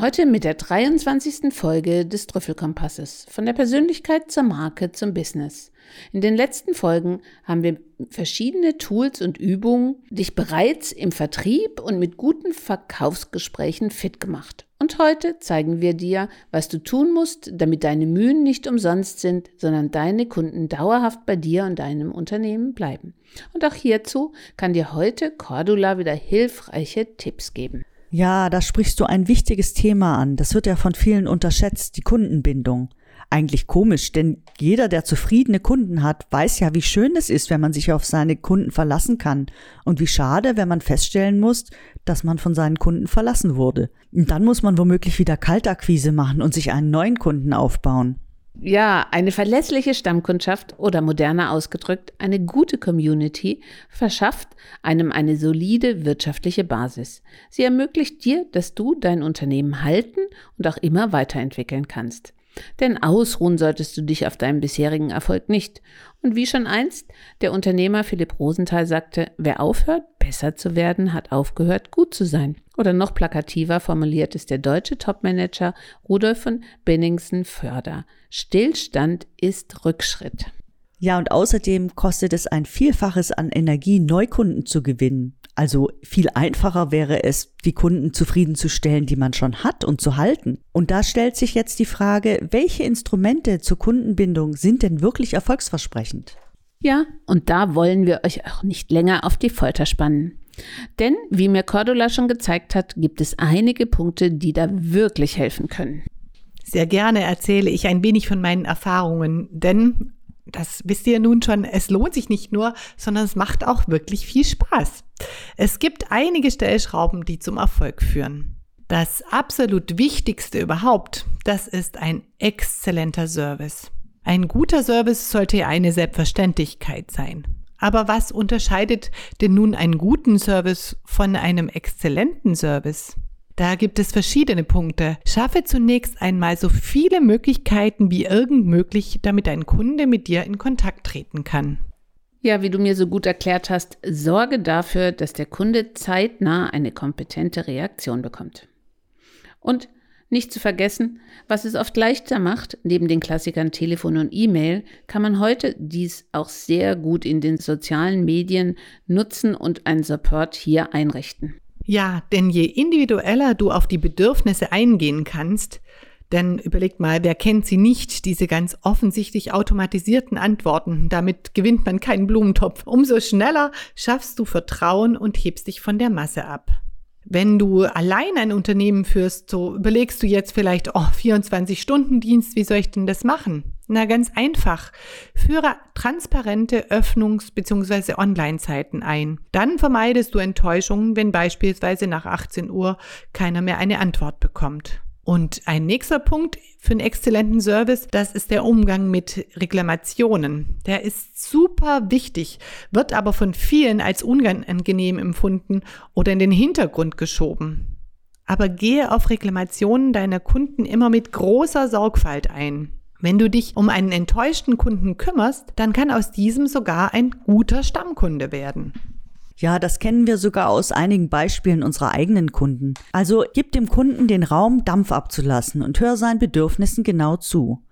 Heute mit der 23. Folge des Trüffelkompasses. Von der Persönlichkeit zur Marke zum Business. In den letzten Folgen haben wir verschiedene Tools und Übungen dich bereits im Vertrieb und mit guten Verkaufsgesprächen fit gemacht. Und heute zeigen wir dir, was du tun musst, damit deine Mühen nicht umsonst sind, sondern deine Kunden dauerhaft bei dir und deinem Unternehmen bleiben. Und auch hierzu kann dir heute Cordula wieder hilfreiche Tipps geben. Ja, da sprichst du ein wichtiges Thema an. Das wird ja von vielen unterschätzt, die Kundenbindung. Eigentlich komisch, denn jeder, der zufriedene Kunden hat, weiß ja, wie schön es ist, wenn man sich auf seine Kunden verlassen kann. Und wie schade, wenn man feststellen muss, dass man von seinen Kunden verlassen wurde. Und dann muss man womöglich wieder Kaltakquise machen und sich einen neuen Kunden aufbauen. Ja, eine verlässliche Stammkundschaft oder moderner ausgedrückt, eine gute Community verschafft einem eine solide wirtschaftliche Basis. Sie ermöglicht dir, dass du dein Unternehmen halten und auch immer weiterentwickeln kannst. Denn ausruhen solltest du dich auf deinem bisherigen Erfolg nicht. Und wie schon einst der Unternehmer Philipp Rosenthal sagte, wer aufhört, besser zu werden, hat aufgehört, gut zu sein. Oder noch plakativer formuliert ist der deutsche Topmanager Rudolf von Benningsen Förder. Stillstand ist Rückschritt. Ja, und außerdem kostet es ein Vielfaches an Energie, Neukunden zu gewinnen. Also viel einfacher wäre es, die Kunden zufriedenzustellen, die man schon hat und zu halten. Und da stellt sich jetzt die Frage, welche Instrumente zur Kundenbindung sind denn wirklich erfolgsversprechend? Ja, und da wollen wir euch auch nicht länger auf die Folter spannen. Denn, wie mir Cordula schon gezeigt hat, gibt es einige Punkte, die da wirklich helfen können. Sehr gerne erzähle ich ein wenig von meinen Erfahrungen, denn das wisst ihr nun schon, es lohnt sich nicht nur, sondern es macht auch wirklich viel Spaß. Es gibt einige Stellschrauben, die zum Erfolg führen. Das absolut Wichtigste überhaupt, das ist ein exzellenter Service. Ein guter Service sollte eine Selbstverständlichkeit sein. Aber was unterscheidet denn nun einen guten Service von einem exzellenten Service? Da gibt es verschiedene Punkte. Schaffe zunächst einmal so viele Möglichkeiten wie irgend möglich, damit ein Kunde mit dir in Kontakt treten kann. Ja, wie du mir so gut erklärt hast, sorge dafür, dass der Kunde zeitnah eine kompetente Reaktion bekommt. Und nicht zu vergessen, was es oft leichter macht, neben den Klassikern Telefon und E-Mail, kann man heute dies auch sehr gut in den sozialen Medien nutzen und einen Support hier einrichten. Ja, denn je individueller du auf die Bedürfnisse eingehen kannst, denn überlegt mal, wer kennt sie nicht, diese ganz offensichtlich automatisierten Antworten. Damit gewinnt man keinen Blumentopf. Umso schneller schaffst du Vertrauen und hebst dich von der Masse ab. Wenn du allein ein Unternehmen führst, so überlegst du jetzt vielleicht, oh, 24 Stunden Dienst, wie soll ich denn das machen? Na, ganz einfach. Führe transparente Öffnungs- bzw. Online-Zeiten ein. Dann vermeidest du Enttäuschungen, wenn beispielsweise nach 18 Uhr keiner mehr eine Antwort bekommt. Und ein nächster Punkt für einen exzellenten Service, das ist der Umgang mit Reklamationen. Der ist super wichtig, wird aber von vielen als unangenehm empfunden oder in den Hintergrund geschoben. Aber gehe auf Reklamationen deiner Kunden immer mit großer Sorgfalt ein. Wenn du dich um einen enttäuschten Kunden kümmerst, dann kann aus diesem sogar ein guter Stammkunde werden. Ja, das kennen wir sogar aus einigen Beispielen unserer eigenen Kunden. Also gib dem Kunden den Raum, Dampf abzulassen und hör seinen Bedürfnissen genau zu.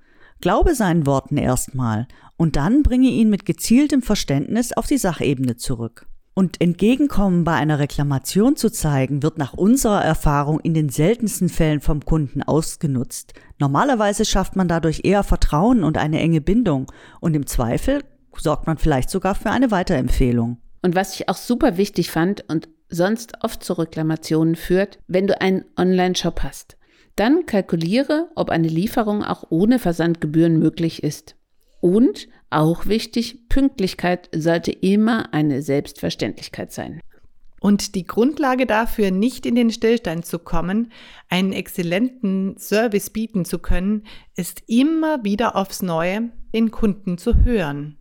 Glaube seinen Worten erstmal und dann bringe ihn mit gezieltem Verständnis auf die Sachebene zurück. Und Entgegenkommen bei einer Reklamation zu zeigen, wird nach unserer Erfahrung in den seltensten Fällen vom Kunden ausgenutzt. Normalerweise schafft man dadurch eher Vertrauen und eine enge Bindung und im Zweifel sorgt man vielleicht sogar für eine Weiterempfehlung. Und was ich auch super wichtig fand und sonst oft zu Reklamationen führt, wenn du einen Online-Shop hast. Dann kalkuliere, ob eine Lieferung auch ohne Versandgebühren möglich ist. Und auch wichtig, Pünktlichkeit sollte immer eine Selbstverständlichkeit sein. Und die Grundlage dafür, nicht in den Stillstand zu kommen, einen exzellenten Service bieten zu können, ist immer wieder aufs Neue den Kunden zu hören.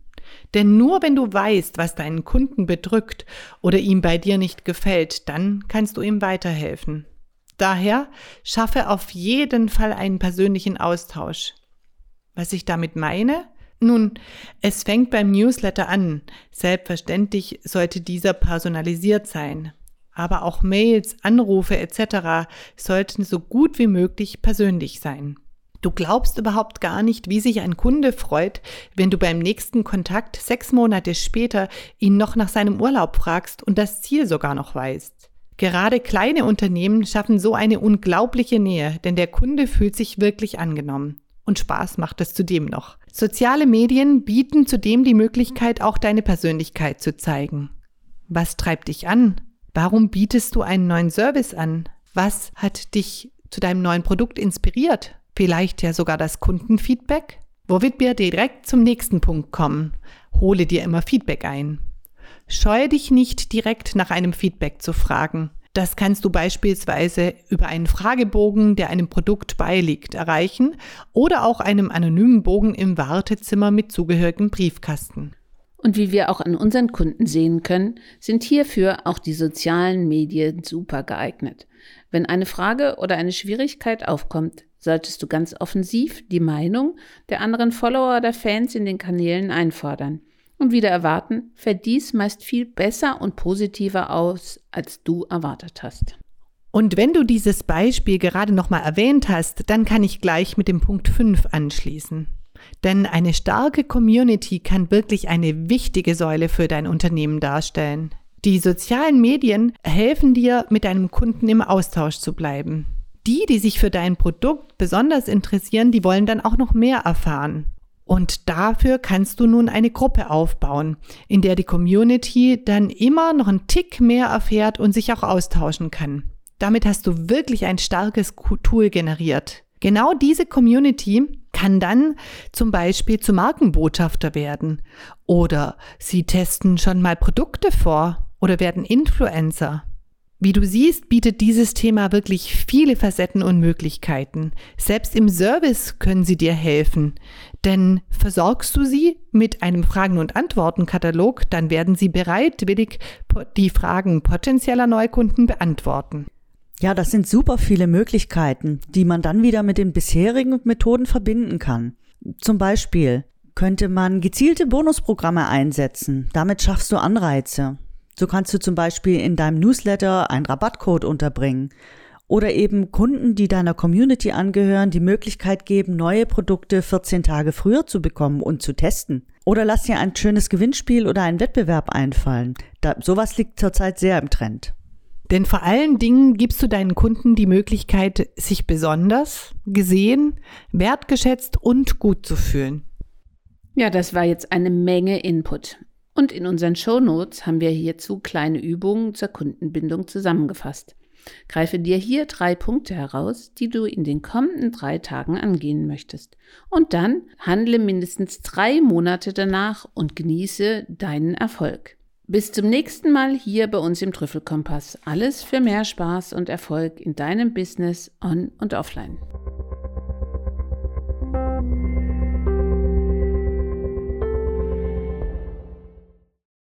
Denn nur wenn du weißt, was deinen Kunden bedrückt oder ihm bei dir nicht gefällt, dann kannst du ihm weiterhelfen. Daher schaffe auf jeden Fall einen persönlichen Austausch. Was ich damit meine? Nun, es fängt beim Newsletter an. Selbstverständlich sollte dieser personalisiert sein. aber auch Mails, Anrufe etc. sollten so gut wie möglich persönlich sein. Du glaubst überhaupt gar nicht, wie sich ein Kunde freut, wenn du beim nächsten Kontakt sechs Monate später ihn noch nach seinem Urlaub fragst und das Ziel sogar noch weißt. Gerade kleine Unternehmen schaffen so eine unglaubliche Nähe, denn der Kunde fühlt sich wirklich angenommen. Und Spaß macht es zudem noch. Soziale Medien bieten zudem die Möglichkeit, auch deine Persönlichkeit zu zeigen. Was treibt dich an? Warum bietest du einen neuen Service an? Was hat dich zu deinem neuen Produkt inspiriert? Vielleicht ja sogar das Kundenfeedback? Womit wir direkt zum nächsten Punkt kommen. Hole dir immer Feedback ein. Scheue dich nicht direkt nach einem Feedback zu fragen. Das kannst du beispielsweise über einen Fragebogen, der einem Produkt beiliegt, erreichen oder auch einem anonymen Bogen im Wartezimmer mit zugehörigem Briefkasten. Und wie wir auch an unseren Kunden sehen können, sind hierfür auch die sozialen Medien super geeignet. Wenn eine Frage oder eine Schwierigkeit aufkommt, solltest du ganz offensiv die Meinung der anderen Follower oder Fans in den Kanälen einfordern. Und wieder erwarten, fällt dies meist viel besser und positiver aus, als du erwartet hast. Und wenn du dieses Beispiel gerade nochmal erwähnt hast, dann kann ich gleich mit dem Punkt 5 anschließen. Denn eine starke Community kann wirklich eine wichtige Säule für dein Unternehmen darstellen. Die sozialen Medien helfen dir, mit deinem Kunden im Austausch zu bleiben. Die, die sich für dein Produkt besonders interessieren, die wollen dann auch noch mehr erfahren. Und dafür kannst du nun eine Gruppe aufbauen, in der die Community dann immer noch einen Tick mehr erfährt und sich auch austauschen kann. Damit hast du wirklich ein starkes Tool generiert. Genau diese Community kann dann zum Beispiel zu Markenbotschafter werden oder sie testen schon mal Produkte vor oder werden Influencer. Wie du siehst, bietet dieses Thema wirklich viele Facetten und Möglichkeiten. Selbst im Service können sie dir helfen. Denn versorgst du sie mit einem Fragen- und Antwortenkatalog, dann werden sie bereitwillig die Fragen potenzieller Neukunden beantworten. Ja, das sind super viele Möglichkeiten, die man dann wieder mit den bisherigen Methoden verbinden kann. Zum Beispiel könnte man gezielte Bonusprogramme einsetzen. Damit schaffst du Anreize. So kannst du zum Beispiel in deinem Newsletter einen Rabattcode unterbringen oder eben Kunden, die deiner Community angehören, die Möglichkeit geben, neue Produkte 14 Tage früher zu bekommen und zu testen. Oder lass dir ein schönes Gewinnspiel oder einen Wettbewerb einfallen. Da, sowas liegt zurzeit sehr im Trend. Denn vor allen Dingen gibst du deinen Kunden die Möglichkeit, sich besonders, gesehen, wertgeschätzt und gut zu fühlen. Ja, das war jetzt eine Menge Input. Und in unseren Shownotes haben wir hierzu kleine Übungen zur Kundenbindung zusammengefasst. Greife dir hier drei Punkte heraus, die du in den kommenden drei Tagen angehen möchtest. Und dann handle mindestens drei Monate danach und genieße deinen Erfolg. Bis zum nächsten Mal hier bei uns im Trüffelkompass. Alles für mehr Spaß und Erfolg in deinem Business on und offline.